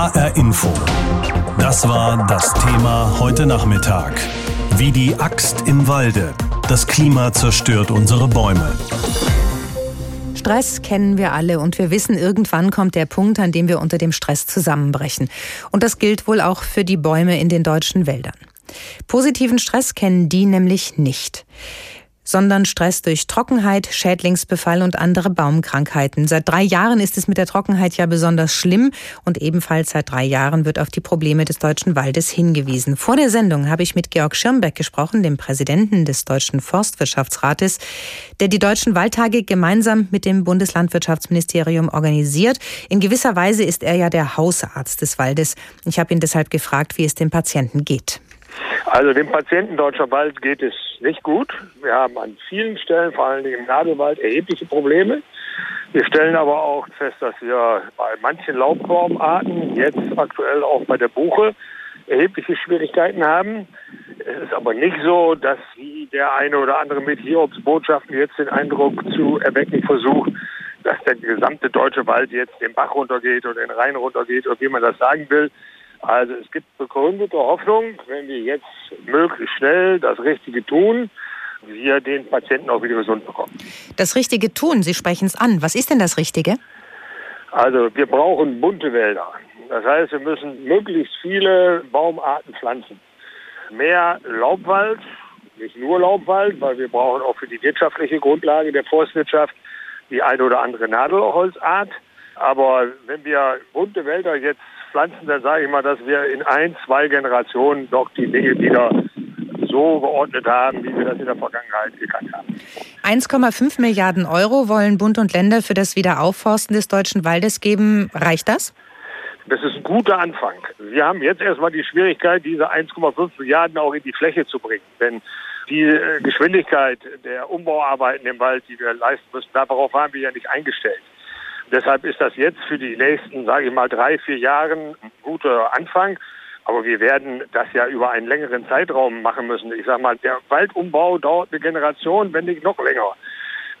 HR Info. Das war das Thema heute Nachmittag. Wie die Axt im Walde. Das Klima zerstört unsere Bäume. Stress kennen wir alle und wir wissen, irgendwann kommt der Punkt, an dem wir unter dem Stress zusammenbrechen. Und das gilt wohl auch für die Bäume in den deutschen Wäldern. Positiven Stress kennen die nämlich nicht sondern Stress durch Trockenheit, Schädlingsbefall und andere Baumkrankheiten. Seit drei Jahren ist es mit der Trockenheit ja besonders schlimm und ebenfalls seit drei Jahren wird auf die Probleme des deutschen Waldes hingewiesen. Vor der Sendung habe ich mit Georg Schirmbeck gesprochen, dem Präsidenten des Deutschen Forstwirtschaftsrates, der die deutschen Waldtage gemeinsam mit dem Bundeslandwirtschaftsministerium organisiert. In gewisser Weise ist er ja der Hausarzt des Waldes. Ich habe ihn deshalb gefragt, wie es dem Patienten geht. Also dem Patienten Deutscher Wald geht es nicht gut. Wir haben an vielen Stellen, vor allem im Nadelwald, erhebliche Probleme. Wir stellen aber auch fest, dass wir bei manchen Laubbaumarten, jetzt aktuell auch bei der Buche, erhebliche Schwierigkeiten haben. Es ist aber nicht so, dass wie der eine oder andere mit Hiobsbotschaften jetzt den Eindruck zu erwecken versucht, dass der gesamte deutsche Wald jetzt den Bach runtergeht oder den Rhein runtergeht oder wie man das sagen will. Also es gibt begründete Hoffnung, wenn wir jetzt möglichst schnell das Richtige tun, wir den Patienten auch wieder gesund bekommen. Das Richtige tun, Sie sprechen es an. Was ist denn das Richtige? Also wir brauchen bunte Wälder. Das heißt, wir müssen möglichst viele Baumarten pflanzen. Mehr Laubwald, nicht nur Laubwald, weil wir brauchen auch für die wirtschaftliche Grundlage der Forstwirtschaft die eine oder andere Nadelholzart. Aber wenn wir bunte Wälder jetzt pflanzen, dann sage ich mal, dass wir in ein, zwei Generationen doch die Dinge wieder so geordnet haben, wie wir das in der Vergangenheit gekannt haben. 1,5 Milliarden Euro wollen Bund und Länder für das Wiederaufforsten des deutschen Waldes geben. Reicht das? Das ist ein guter Anfang. Wir haben jetzt erstmal die Schwierigkeit, diese 1,5 Milliarden auch in die Fläche zu bringen. Denn die äh, Geschwindigkeit der Umbauarbeiten im Wald, die wir leisten müssen, darauf waren wir ja nicht eingestellt. Deshalb ist das jetzt für die nächsten, sage ich mal, drei, vier Jahre ein guter Anfang. Aber wir werden das ja über einen längeren Zeitraum machen müssen. Ich sage mal, der Waldumbau dauert eine Generation, wenn nicht noch länger.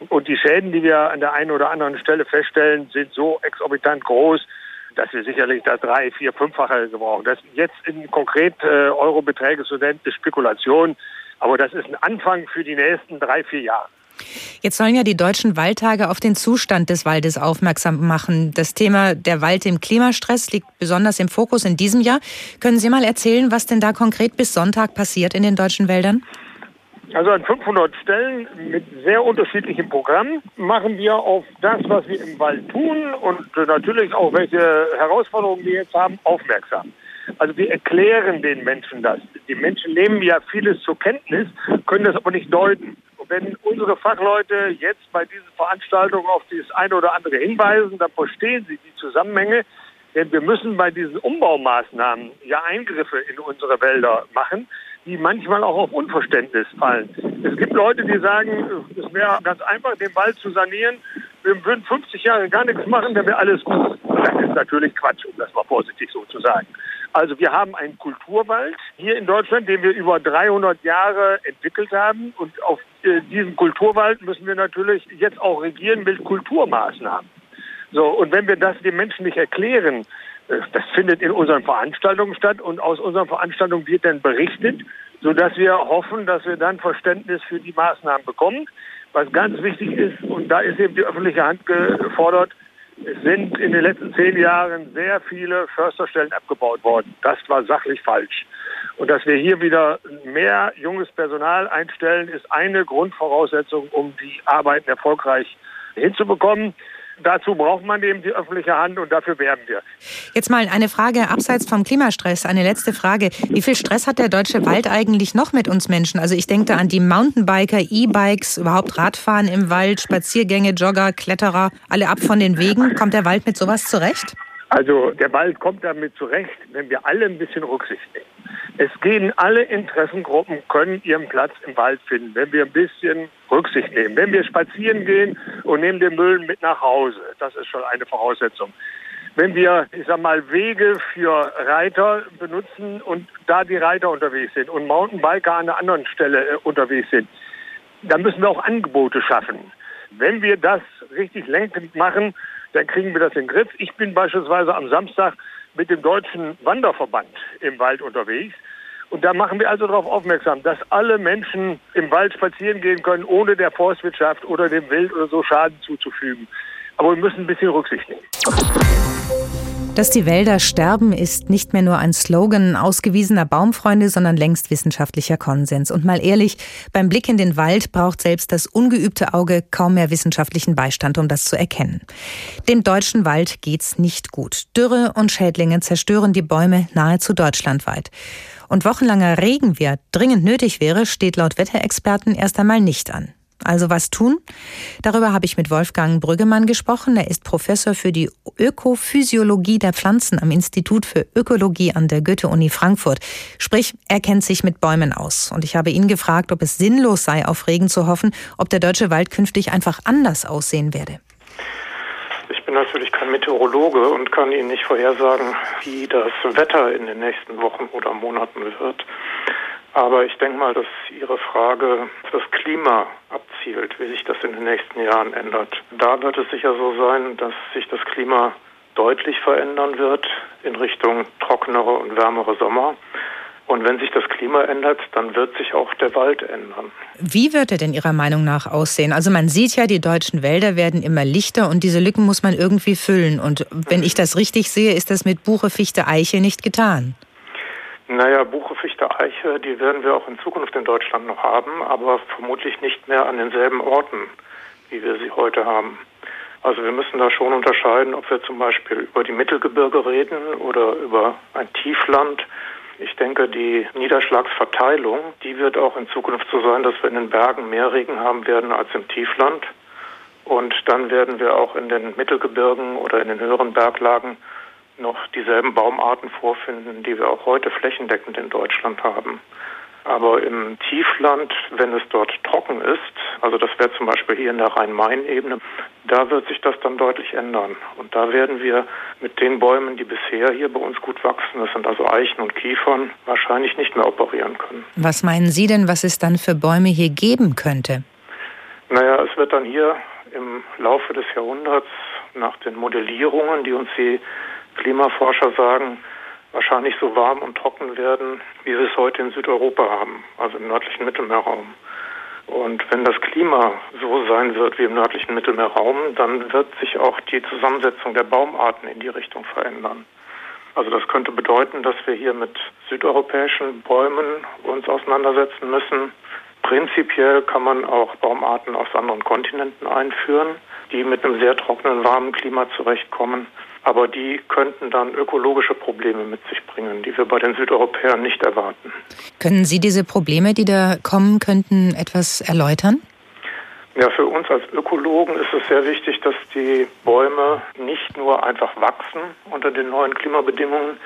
Und die Schäden, die wir an der einen oder anderen Stelle feststellen, sind so exorbitant groß, dass wir sicherlich das drei, vier, fünffache gebrauchen. Das jetzt in konkret äh, Eurobeträge zu nennen, ist Spekulation. Aber das ist ein Anfang für die nächsten drei, vier Jahre. Jetzt sollen ja die deutschen Waldtage auf den Zustand des Waldes aufmerksam machen. Das Thema der Wald im Klimastress liegt besonders im Fokus in diesem Jahr. Können Sie mal erzählen, was denn da konkret bis Sonntag passiert in den deutschen Wäldern? Also an 500 Stellen mit sehr unterschiedlichen Programmen machen wir auf das, was wir im Wald tun und natürlich auch welche Herausforderungen wir jetzt haben, aufmerksam. Also wir erklären den Menschen das. Die Menschen nehmen ja vieles zur Kenntnis, können das aber nicht deuten wenn unsere Fachleute jetzt bei diesen Veranstaltungen auf das eine oder andere hinweisen, dann verstehen sie die Zusammenhänge. Denn wir müssen bei diesen Umbaumaßnahmen ja Eingriffe in unsere Wälder machen, die manchmal auch auf Unverständnis fallen. Es gibt Leute, die sagen, es wäre ganz einfach, den Wald zu sanieren. Wir würden 50 Jahre gar nichts machen, dann wäre alles gut. Das ist natürlich Quatsch, um das mal vorsichtig so zu sagen. Also wir haben einen Kulturwald hier in Deutschland, den wir über 300 Jahre entwickelt haben. Und auf äh, diesen Kulturwald müssen wir natürlich jetzt auch regieren mit Kulturmaßnahmen. So, und wenn wir das den Menschen nicht erklären, äh, das findet in unseren Veranstaltungen statt und aus unseren Veranstaltungen wird dann berichtet, sodass wir hoffen, dass wir dann Verständnis für die Maßnahmen bekommen. Was ganz wichtig ist, und da ist eben die öffentliche Hand gefordert, es sind in den letzten zehn Jahren sehr viele Försterstellen abgebaut worden. Das war sachlich falsch. Und dass wir hier wieder mehr junges Personal einstellen, ist eine Grundvoraussetzung, um die Arbeiten erfolgreich hinzubekommen dazu braucht man eben die öffentliche Hand und dafür werben wir. Jetzt mal eine Frage abseits vom Klimastress, eine letzte Frage. Wie viel Stress hat der deutsche Wald eigentlich noch mit uns Menschen? Also ich denke da an die Mountainbiker, E-Bikes, überhaupt Radfahren im Wald, Spaziergänge, Jogger, Kletterer, alle ab von den Wegen. Kommt der Wald mit sowas zurecht? Also der Wald kommt damit zurecht, wenn wir alle ein bisschen Rücksicht nehmen. Es gehen alle Interessengruppen, können ihren Platz im Wald finden, wenn wir ein bisschen Rücksicht nehmen. Wenn wir spazieren gehen und nehmen den Müll mit nach Hause, das ist schon eine Voraussetzung. Wenn wir, ich sag mal, Wege für Reiter benutzen und da die Reiter unterwegs sind und Mountainbiker an einer anderen Stelle äh, unterwegs sind, dann müssen wir auch Angebote schaffen. Wenn wir das richtig lenkend machen, dann kriegen wir das in den Griff. Ich bin beispielsweise am Samstag mit dem Deutschen Wanderverband im Wald unterwegs. Und da machen wir also darauf aufmerksam, dass alle Menschen im Wald spazieren gehen können, ohne der Forstwirtschaft oder dem Wild oder so Schaden zuzufügen. Aber wir müssen ein bisschen Rücksicht nehmen. Dass die Wälder sterben, ist nicht mehr nur ein Slogan ausgewiesener Baumfreunde, sondern längst wissenschaftlicher Konsens. Und mal ehrlich, beim Blick in den Wald braucht selbst das ungeübte Auge kaum mehr wissenschaftlichen Beistand, um das zu erkennen. Dem deutschen Wald geht's nicht gut. Dürre und Schädlinge zerstören die Bäume nahezu deutschlandweit. Und wochenlanger Regen, wie er dringend nötig wäre, steht laut Wetterexperten erst einmal nicht an. Also was tun? Darüber habe ich mit Wolfgang Brüggemann gesprochen. Er ist Professor für die Ökophysiologie der Pflanzen am Institut für Ökologie an der Goethe-Uni Frankfurt. Sprich, er kennt sich mit Bäumen aus. Und ich habe ihn gefragt, ob es sinnlos sei, auf Regen zu hoffen, ob der deutsche Wald künftig einfach anders aussehen werde. Ich bin natürlich kein Meteorologe und kann Ihnen nicht vorhersagen, wie das Wetter in den nächsten Wochen oder Monaten wird. Aber ich denke mal, dass Ihre Frage das Klima abzielt, wie sich das in den nächsten Jahren ändert. Da wird es sicher so sein, dass sich das Klima deutlich verändern wird in Richtung trockenere und wärmere Sommer. Und wenn sich das Klima ändert, dann wird sich auch der Wald ändern. Wie wird er denn Ihrer Meinung nach aussehen? Also man sieht ja, die deutschen Wälder werden immer lichter und diese Lücken muss man irgendwie füllen. Und wenn ich das richtig sehe, ist das mit Buche, Fichte, Eiche nicht getan. Naja, Buche, Fichte, Eiche, die werden wir auch in Zukunft in Deutschland noch haben, aber vermutlich nicht mehr an denselben Orten, wie wir sie heute haben. Also wir müssen da schon unterscheiden, ob wir zum Beispiel über die Mittelgebirge reden oder über ein Tiefland. Ich denke, die Niederschlagsverteilung, die wird auch in Zukunft so sein, dass wir in den Bergen mehr Regen haben werden als im Tiefland. Und dann werden wir auch in den Mittelgebirgen oder in den höheren Berglagen noch dieselben Baumarten vorfinden, die wir auch heute flächendeckend in Deutschland haben. Aber im Tiefland, wenn es dort trocken ist, also das wäre zum Beispiel hier in der Rhein-Main-Ebene, da wird sich das dann deutlich ändern. Und da werden wir mit den Bäumen, die bisher hier bei uns gut wachsen, das sind also Eichen und Kiefern, wahrscheinlich nicht mehr operieren können. Was meinen Sie denn, was es dann für Bäume hier geben könnte? Naja, es wird dann hier im Laufe des Jahrhunderts nach den Modellierungen, die uns die Klimaforscher sagen, wahrscheinlich so warm und trocken werden, wie wir es heute in Südeuropa haben, also im nördlichen Mittelmeerraum. Und wenn das Klima so sein wird wie im nördlichen Mittelmeerraum, dann wird sich auch die Zusammensetzung der Baumarten in die Richtung verändern. Also das könnte bedeuten, dass wir hier mit südeuropäischen Bäumen uns auseinandersetzen müssen. Prinzipiell kann man auch Baumarten aus anderen Kontinenten einführen, die mit einem sehr trockenen, warmen Klima zurechtkommen. Aber die könnten dann ökologische Probleme mit sich bringen, die wir bei den Südeuropäern nicht erwarten. Können Sie diese Probleme, die da kommen könnten, etwas erläutern? Ja, für uns als Ökologen ist es sehr wichtig, dass die Bäume nicht nur einfach wachsen unter den neuen Klimabedingungen,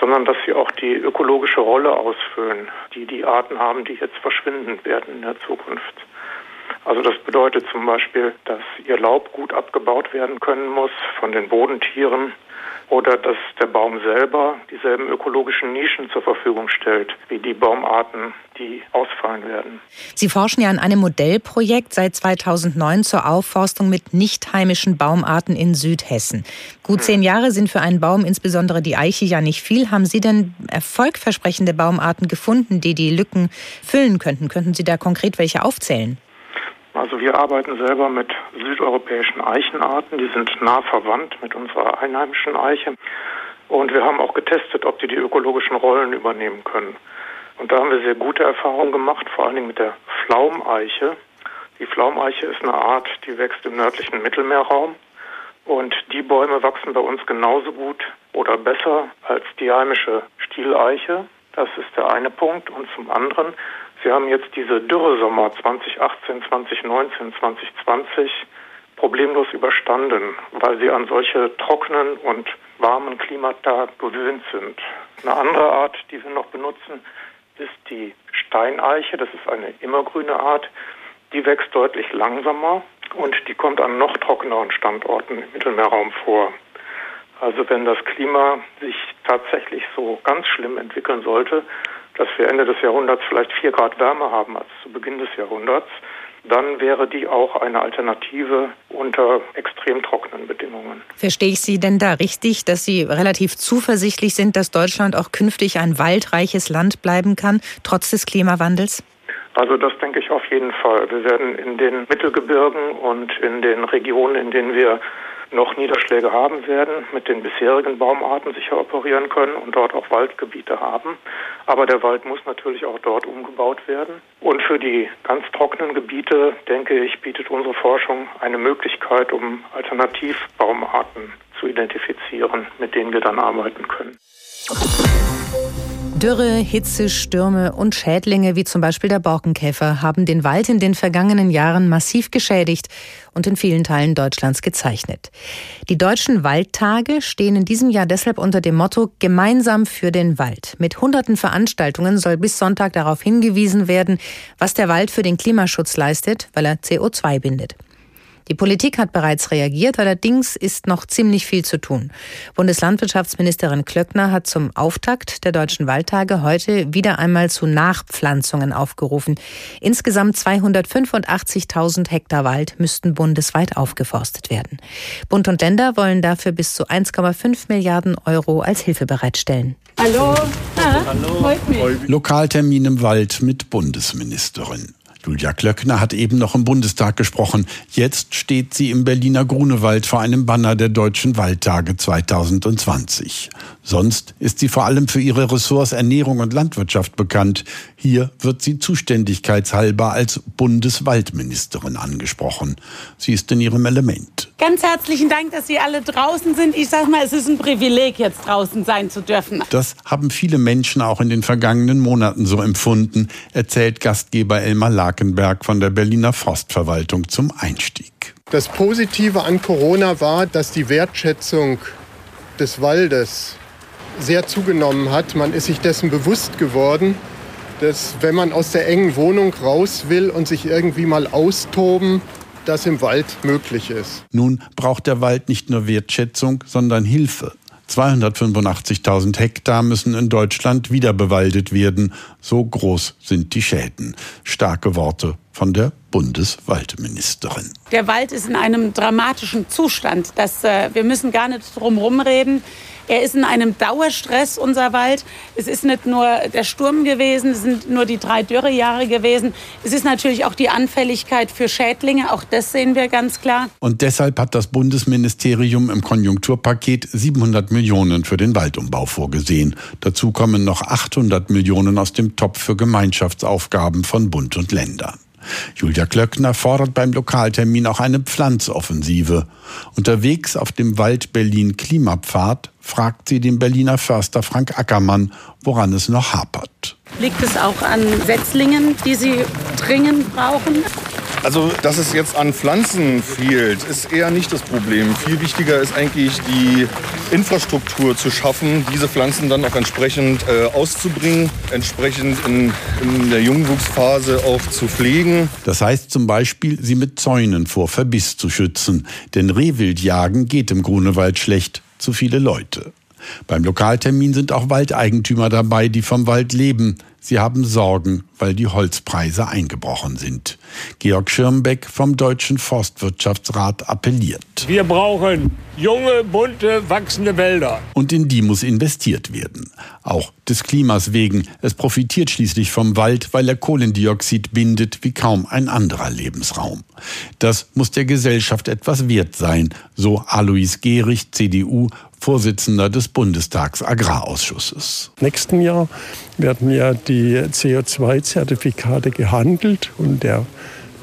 sondern dass sie auch die ökologische Rolle ausfüllen, die die Arten haben, die jetzt verschwinden werden in der Zukunft. Also das bedeutet zum Beispiel, dass ihr Laub gut abgebaut werden können muss von den Bodentieren oder dass der Baum selber dieselben ökologischen Nischen zur Verfügung stellt, wie die Baumarten, die ausfallen werden. Sie forschen ja an einem Modellprojekt seit 2009 zur Aufforstung mit nicht heimischen Baumarten in Südhessen. Gut zehn hm. Jahre sind für einen Baum, insbesondere die Eiche, ja nicht viel. Haben Sie denn erfolgversprechende Baumarten gefunden, die die Lücken füllen könnten? Könnten Sie da konkret welche aufzählen? Also wir arbeiten selber mit südeuropäischen Eichenarten, die sind nah verwandt mit unserer einheimischen Eiche. Und wir haben auch getestet, ob die die ökologischen Rollen übernehmen können. Und da haben wir sehr gute Erfahrungen gemacht, vor allen Dingen mit der Pflaumeiche. Die Pflaumeiche ist eine Art, die wächst im nördlichen Mittelmeerraum. Und die Bäume wachsen bei uns genauso gut oder besser als die heimische Stieleiche. Das ist der eine Punkt. Und zum anderen Sie haben jetzt diese Dürresommer 2018, 2019, 2020 problemlos überstanden, weil sie an solche trockenen und warmen Klimata gewöhnt sind. Eine andere Art, die wir noch benutzen, ist die Steineiche. Das ist eine immergrüne Art. Die wächst deutlich langsamer und die kommt an noch trockeneren Standorten im Mittelmeerraum vor. Also wenn das Klima sich tatsächlich so ganz schlimm entwickeln sollte, dass wir Ende des Jahrhunderts vielleicht vier Grad wärmer haben als zu Beginn des Jahrhunderts, dann wäre die auch eine Alternative unter extrem trockenen Bedingungen. Verstehe ich Sie denn da richtig, dass Sie relativ zuversichtlich sind, dass Deutschland auch künftig ein waldreiches Land bleiben kann, trotz des Klimawandels? Also das denke ich auf jeden Fall. Wir werden in den Mittelgebirgen und in den Regionen, in denen wir noch Niederschläge haben werden, mit den bisherigen Baumarten sicher operieren können und dort auch Waldgebiete haben. Aber der Wald muss natürlich auch dort umgebaut werden. Und für die ganz trockenen Gebiete, denke ich, bietet unsere Forschung eine Möglichkeit, um Alternativbaumarten zu identifizieren, mit denen wir dann arbeiten können. Dürre, Hitze, Stürme und Schädlinge wie zum Beispiel der Borkenkäfer haben den Wald in den vergangenen Jahren massiv geschädigt und in vielen Teilen Deutschlands gezeichnet. Die deutschen Waldtage stehen in diesem Jahr deshalb unter dem Motto Gemeinsam für den Wald. Mit hunderten Veranstaltungen soll bis Sonntag darauf hingewiesen werden, was der Wald für den Klimaschutz leistet, weil er CO2 bindet. Die Politik hat bereits reagiert, allerdings ist noch ziemlich viel zu tun. Bundeslandwirtschaftsministerin Klöckner hat zum Auftakt der Deutschen Waldtage heute wieder einmal zu Nachpflanzungen aufgerufen. Insgesamt 285.000 Hektar Wald müssten bundesweit aufgeforstet werden. Bund und Länder wollen dafür bis zu 1,5 Milliarden Euro als Hilfe bereitstellen. Hallo. Ah, Hallo. Lokaltermin im Wald mit Bundesministerin. Julia Klöckner hat eben noch im Bundestag gesprochen. Jetzt steht sie im Berliner Grunewald vor einem Banner der Deutschen Waldtage 2020. Sonst ist sie vor allem für ihre Ressorts Ernährung und Landwirtschaft bekannt. Hier wird sie zuständigkeitshalber als Bundeswaldministerin angesprochen. Sie ist in ihrem Element. Ganz herzlichen Dank, dass Sie alle draußen sind. Ich sag mal, es ist ein Privileg, jetzt draußen sein zu dürfen. Das haben viele Menschen auch in den vergangenen Monaten so empfunden, erzählt Gastgeber Elmar Lakenberg von der Berliner Forstverwaltung zum Einstieg. Das Positive an Corona war, dass die Wertschätzung des Waldes sehr zugenommen hat. Man ist sich dessen bewusst geworden, dass wenn man aus der engen Wohnung raus will und sich irgendwie mal austoben, das im Wald möglich ist. Nun braucht der Wald nicht nur Wertschätzung, sondern Hilfe. 285.000 Hektar müssen in Deutschland wieder bewaldet werden. So groß sind die Schäden. Starke Worte von der Bundeswaldministerin. Der Wald ist in einem dramatischen Zustand. Das, äh, wir müssen gar nicht drum reden. Er ist in einem Dauerstress, unser Wald. Es ist nicht nur der Sturm gewesen, es sind nur die drei Dürrejahre gewesen. Es ist natürlich auch die Anfälligkeit für Schädlinge, auch das sehen wir ganz klar. Und deshalb hat das Bundesministerium im Konjunkturpaket 700 Millionen für den Waldumbau vorgesehen. Dazu kommen noch 800 Millionen aus dem Topf für Gemeinschaftsaufgaben von Bund und Ländern. Julia Klöckner fordert beim Lokaltermin auch eine Pflanzoffensive. Unterwegs auf dem Wald Berlin Klimapfad fragt sie den Berliner Förster Frank Ackermann, woran es noch hapert. Liegt es auch an Setzlingen, die Sie dringend brauchen? Also, dass es jetzt an Pflanzen fehlt, ist eher nicht das Problem. Viel wichtiger ist eigentlich die Infrastruktur zu schaffen, diese Pflanzen dann auch entsprechend äh, auszubringen, entsprechend in, in der Jungwuchsphase auch zu pflegen. Das heißt zum Beispiel, sie mit Zäunen vor Verbiss zu schützen. Denn Rehwildjagen geht im Grunewald schlecht. Zu viele Leute. Beim Lokaltermin sind auch Waldeigentümer dabei, die vom Wald leben. Sie haben Sorgen, weil die Holzpreise eingebrochen sind. Georg Schirmbeck vom Deutschen Forstwirtschaftsrat appelliert. Wir brauchen junge, bunte, wachsende Wälder. Und in die muss investiert werden. Auch des Klimas wegen. Es profitiert schließlich vom Wald, weil er Kohlendioxid bindet wie kaum ein anderer Lebensraum. Das muss der Gesellschaft etwas wert sein, so Alois Gehrig, CDU, Vorsitzender des Bundestags Agrarausschusses. Nächsten Jahr werden ja die CO2-Zertifikate gehandelt und der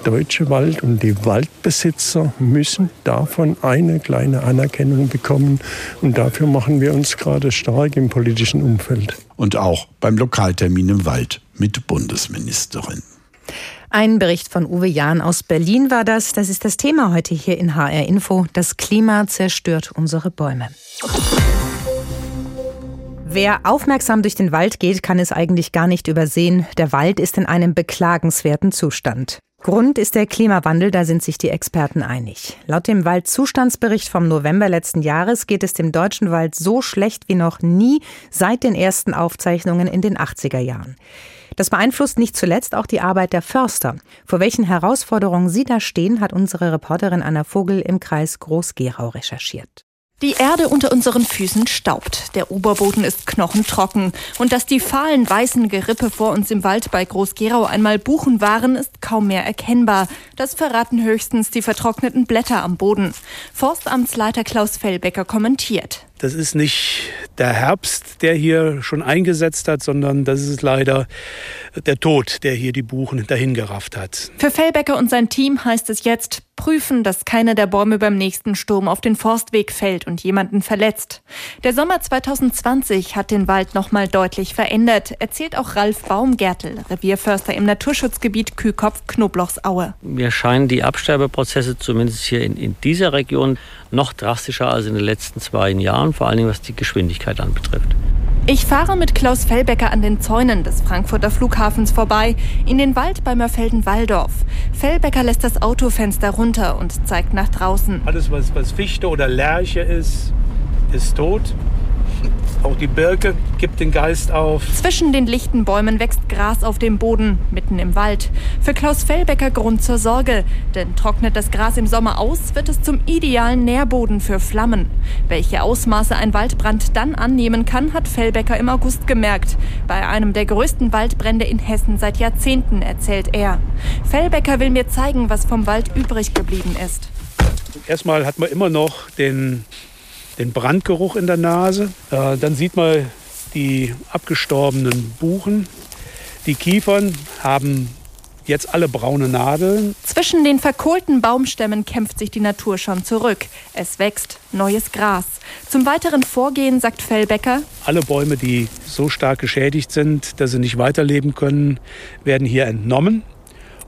deutsche Wald und die Waldbesitzer müssen davon eine kleine Anerkennung bekommen. Und dafür machen wir uns gerade stark im politischen Umfeld. Und auch beim Lokaltermin im Wald mit Bundesministerin. Ein Bericht von Uwe Jahn aus Berlin war das. Das ist das Thema heute hier in HR Info. Das Klima zerstört unsere Bäume. Wer aufmerksam durch den Wald geht, kann es eigentlich gar nicht übersehen. Der Wald ist in einem beklagenswerten Zustand. Grund ist der Klimawandel, da sind sich die Experten einig. Laut dem Waldzustandsbericht vom November letzten Jahres geht es dem deutschen Wald so schlecht wie noch nie seit den ersten Aufzeichnungen in den 80er Jahren. Das beeinflusst nicht zuletzt auch die Arbeit der Förster. Vor welchen Herausforderungen sie da stehen, hat unsere Reporterin Anna Vogel im Kreis Groß-Gerau recherchiert. Die Erde unter unseren Füßen staubt. Der Oberboden ist knochentrocken. Und dass die fahlen weißen Gerippe vor uns im Wald bei Groß-Gerau einmal Buchen waren, ist kaum mehr erkennbar. Das verraten höchstens die vertrockneten Blätter am Boden. Forstamtsleiter Klaus Fellbecker kommentiert. Das ist nicht der Herbst, der hier schon eingesetzt hat, sondern das ist leider der Tod, der hier die Buchen dahingerafft hat. Für Fellbecker und sein Team heißt es jetzt, prüfen, dass keiner der Bäume beim nächsten Sturm auf den Forstweg fällt und jemanden verletzt. Der Sommer 2020 hat den Wald noch mal deutlich verändert, erzählt auch Ralf Baumgärtel, Revierförster im Naturschutzgebiet Kühkopf-Knoblauchsaue. Mir scheinen die Absterbeprozesse zumindest hier in, in dieser Region noch drastischer als in den letzten zwei Jahren, vor allem was die Geschwindigkeit anbetrifft. Ich fahre mit Klaus Fellbecker an den Zäunen des Frankfurter Flughafens vorbei, in den Wald bei Mörfelden-Walldorf. Fellbecker lässt das Autofenster runter und zeigt nach draußen. Alles, was, was Fichte oder Lärche ist, ist tot. Auch die Birke gibt den Geist auf. Zwischen den lichten Bäumen wächst Gras auf dem Boden, mitten im Wald. Für Klaus Fellbecker Grund zur Sorge, denn trocknet das Gras im Sommer aus, wird es zum idealen Nährboden für Flammen. Welche Ausmaße ein Waldbrand dann annehmen kann, hat Fellbecker im August gemerkt. Bei einem der größten Waldbrände in Hessen seit Jahrzehnten, erzählt er. Fellbecker will mir zeigen, was vom Wald übrig geblieben ist. Erstmal hat man immer noch den den Brandgeruch in der Nase. Äh, dann sieht man die abgestorbenen Buchen. Die Kiefern haben jetzt alle braune Nadeln. Zwischen den verkohlten Baumstämmen kämpft sich die Natur schon zurück. Es wächst neues Gras. Zum weiteren Vorgehen sagt Fellbecker: Alle Bäume, die so stark geschädigt sind, dass sie nicht weiterleben können, werden hier entnommen.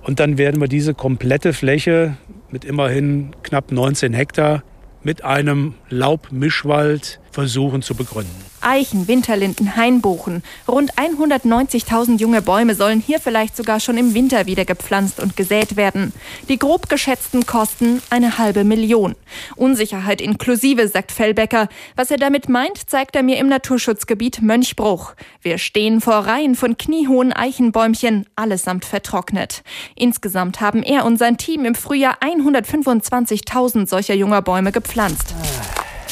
Und dann werden wir diese komplette Fläche mit immerhin knapp 19 Hektar mit einem Laubmischwald versuchen zu begründen. Eichen, Winterlinden, Hainbuchen. Rund 190.000 junge Bäume sollen hier vielleicht sogar schon im Winter wieder gepflanzt und gesät werden. Die grob geschätzten Kosten eine halbe Million. Unsicherheit inklusive, sagt Fellbecker. Was er damit meint, zeigt er mir im Naturschutzgebiet Mönchbruch. Wir stehen vor Reihen von kniehohen Eichenbäumchen, allesamt vertrocknet. Insgesamt haben er und sein Team im Frühjahr 125.000 solcher junger Bäume gepflanzt.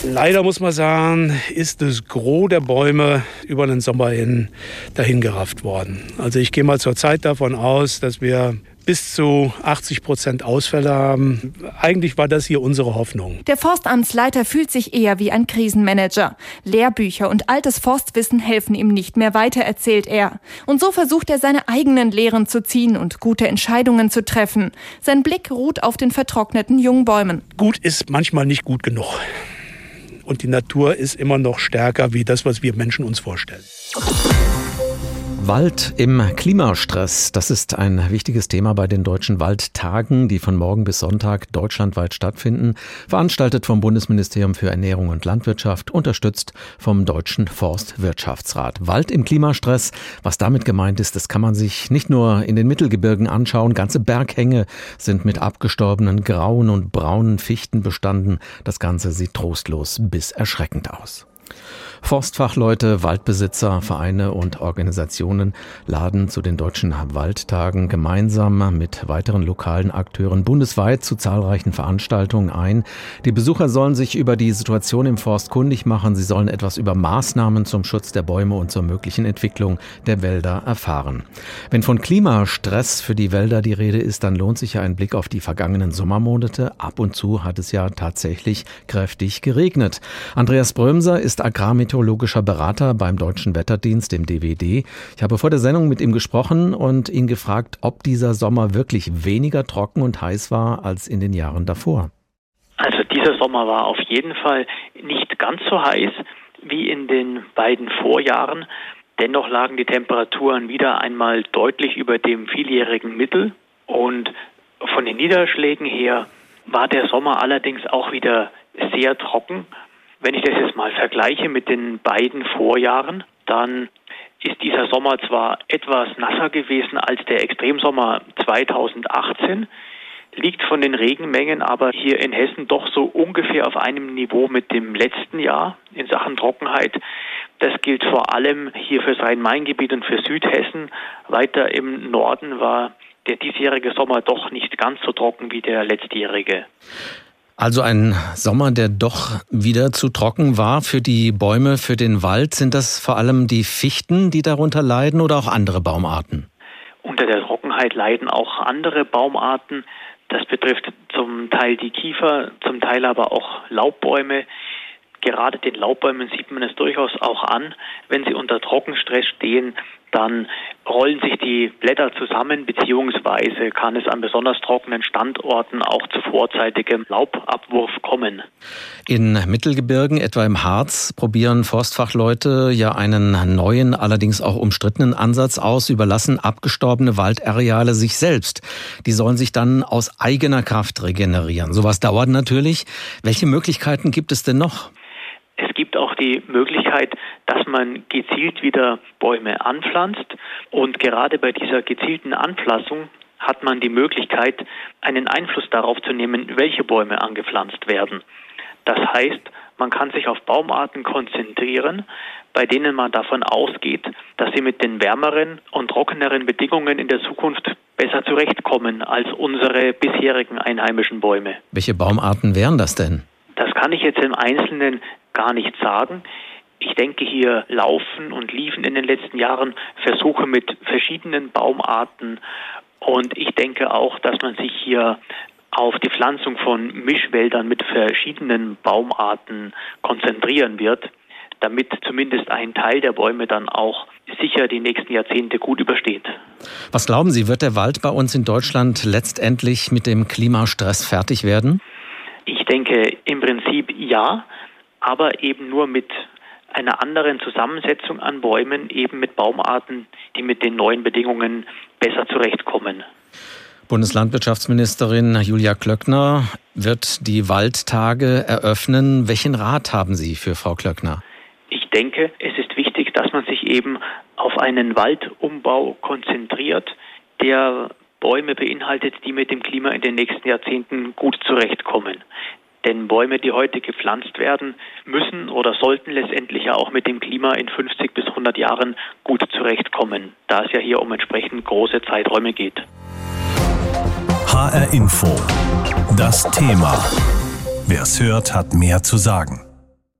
Leider muss man sagen, ist das Gros der Bäume über den Sommer hin dahingerafft worden. Also ich gehe mal zur Zeit davon aus, dass wir bis zu 80 Prozent Ausfälle haben. Eigentlich war das hier unsere Hoffnung. Der Forstamtsleiter fühlt sich eher wie ein Krisenmanager. Lehrbücher und altes Forstwissen helfen ihm nicht mehr weiter, erzählt er. Und so versucht er seine eigenen Lehren zu ziehen und gute Entscheidungen zu treffen. Sein Blick ruht auf den vertrockneten Jungbäumen. Gut ist manchmal nicht gut genug und die Natur ist immer noch stärker wie das, was wir Menschen uns vorstellen. Wald im Klimastress, das ist ein wichtiges Thema bei den deutschen Waldtagen, die von morgen bis Sonntag deutschlandweit stattfinden, veranstaltet vom Bundesministerium für Ernährung und Landwirtschaft, unterstützt vom Deutschen Forstwirtschaftsrat. Wald im Klimastress, was damit gemeint ist, das kann man sich nicht nur in den Mittelgebirgen anschauen, ganze Berghänge sind mit abgestorbenen grauen und braunen Fichten bestanden. Das Ganze sieht trostlos bis erschreckend aus. Forstfachleute, Waldbesitzer, Vereine und Organisationen laden zu den deutschen Waldtagen gemeinsam mit weiteren lokalen Akteuren bundesweit zu zahlreichen Veranstaltungen ein. Die Besucher sollen sich über die Situation im Forst kundig machen. Sie sollen etwas über Maßnahmen zum Schutz der Bäume und zur möglichen Entwicklung der Wälder erfahren. Wenn von Klimastress für die Wälder die Rede ist, dann lohnt sich ja ein Blick auf die vergangenen Sommermonate. Ab und zu hat es ja tatsächlich kräftig geregnet. Andreas Brömser ist Agrarmeteorologe meteorologischer Berater beim Deutschen Wetterdienst, dem DWD. Ich habe vor der Sendung mit ihm gesprochen und ihn gefragt, ob dieser Sommer wirklich weniger trocken und heiß war als in den Jahren davor. Also dieser Sommer war auf jeden Fall nicht ganz so heiß wie in den beiden Vorjahren. Dennoch lagen die Temperaturen wieder einmal deutlich über dem vieljährigen Mittel und von den Niederschlägen her war der Sommer allerdings auch wieder sehr trocken. Wenn ich das jetzt mal vergleiche mit den beiden Vorjahren, dann ist dieser Sommer zwar etwas nasser gewesen als der Extremsommer 2018, liegt von den Regenmengen aber hier in Hessen doch so ungefähr auf einem Niveau mit dem letzten Jahr in Sachen Trockenheit. Das gilt vor allem hier für das Rhein-Main-Gebiet und für Südhessen. Weiter im Norden war der diesjährige Sommer doch nicht ganz so trocken wie der letztjährige. Also ein Sommer, der doch wieder zu trocken war für die Bäume, für den Wald. Sind das vor allem die Fichten, die darunter leiden oder auch andere Baumarten? Unter der Trockenheit leiden auch andere Baumarten. Das betrifft zum Teil die Kiefer, zum Teil aber auch Laubbäume. Gerade den Laubbäumen sieht man es durchaus auch an, wenn sie unter Trockenstress stehen, dann rollen sich die Blätter zusammen, beziehungsweise kann es an besonders trockenen Standorten auch zu vorzeitigem Laubabwurf kommen. In Mittelgebirgen, etwa im Harz, probieren Forstfachleute ja einen neuen, allerdings auch umstrittenen Ansatz aus, überlassen abgestorbene Waldareale sich selbst. Die sollen sich dann aus eigener Kraft regenerieren. Sowas dauert natürlich. Welche Möglichkeiten gibt es denn noch? Es gibt auch die Möglichkeit, dass man gezielt wieder Bäume anpflanzt. Und gerade bei dieser gezielten Anpflanzung hat man die Möglichkeit, einen Einfluss darauf zu nehmen, welche Bäume angepflanzt werden. Das heißt, man kann sich auf Baumarten konzentrieren, bei denen man davon ausgeht, dass sie mit den wärmeren und trockeneren Bedingungen in der Zukunft besser zurechtkommen als unsere bisherigen einheimischen Bäume. Welche Baumarten wären das denn? Kann ich jetzt im Einzelnen gar nicht sagen. Ich denke hier laufen und liefen in den letzten Jahren Versuche mit verschiedenen Baumarten und ich denke auch, dass man sich hier auf die Pflanzung von Mischwäldern mit verschiedenen Baumarten konzentrieren wird, damit zumindest ein Teil der Bäume dann auch sicher die nächsten Jahrzehnte gut übersteht. Was glauben Sie, wird der Wald bei uns in Deutschland letztendlich mit dem Klimastress fertig werden? Ich denke im Prinzip ja, aber eben nur mit einer anderen Zusammensetzung an Bäumen, eben mit Baumarten, die mit den neuen Bedingungen besser zurechtkommen. Bundeslandwirtschaftsministerin Julia Klöckner wird die Waldtage eröffnen. Welchen Rat haben Sie für Frau Klöckner? Ich denke, es ist wichtig, dass man sich eben auf einen Waldumbau konzentriert, der Bäume beinhaltet, die mit dem Klima in den nächsten Jahrzehnten gut zurechtkommen. Denn Bäume, die heute gepflanzt werden, müssen oder sollten letztendlich ja auch mit dem Klima in 50 bis 100 Jahren gut zurechtkommen, da es ja hier um entsprechend große Zeiträume geht. HR Info. Das Thema. Wer es hört, hat mehr zu sagen.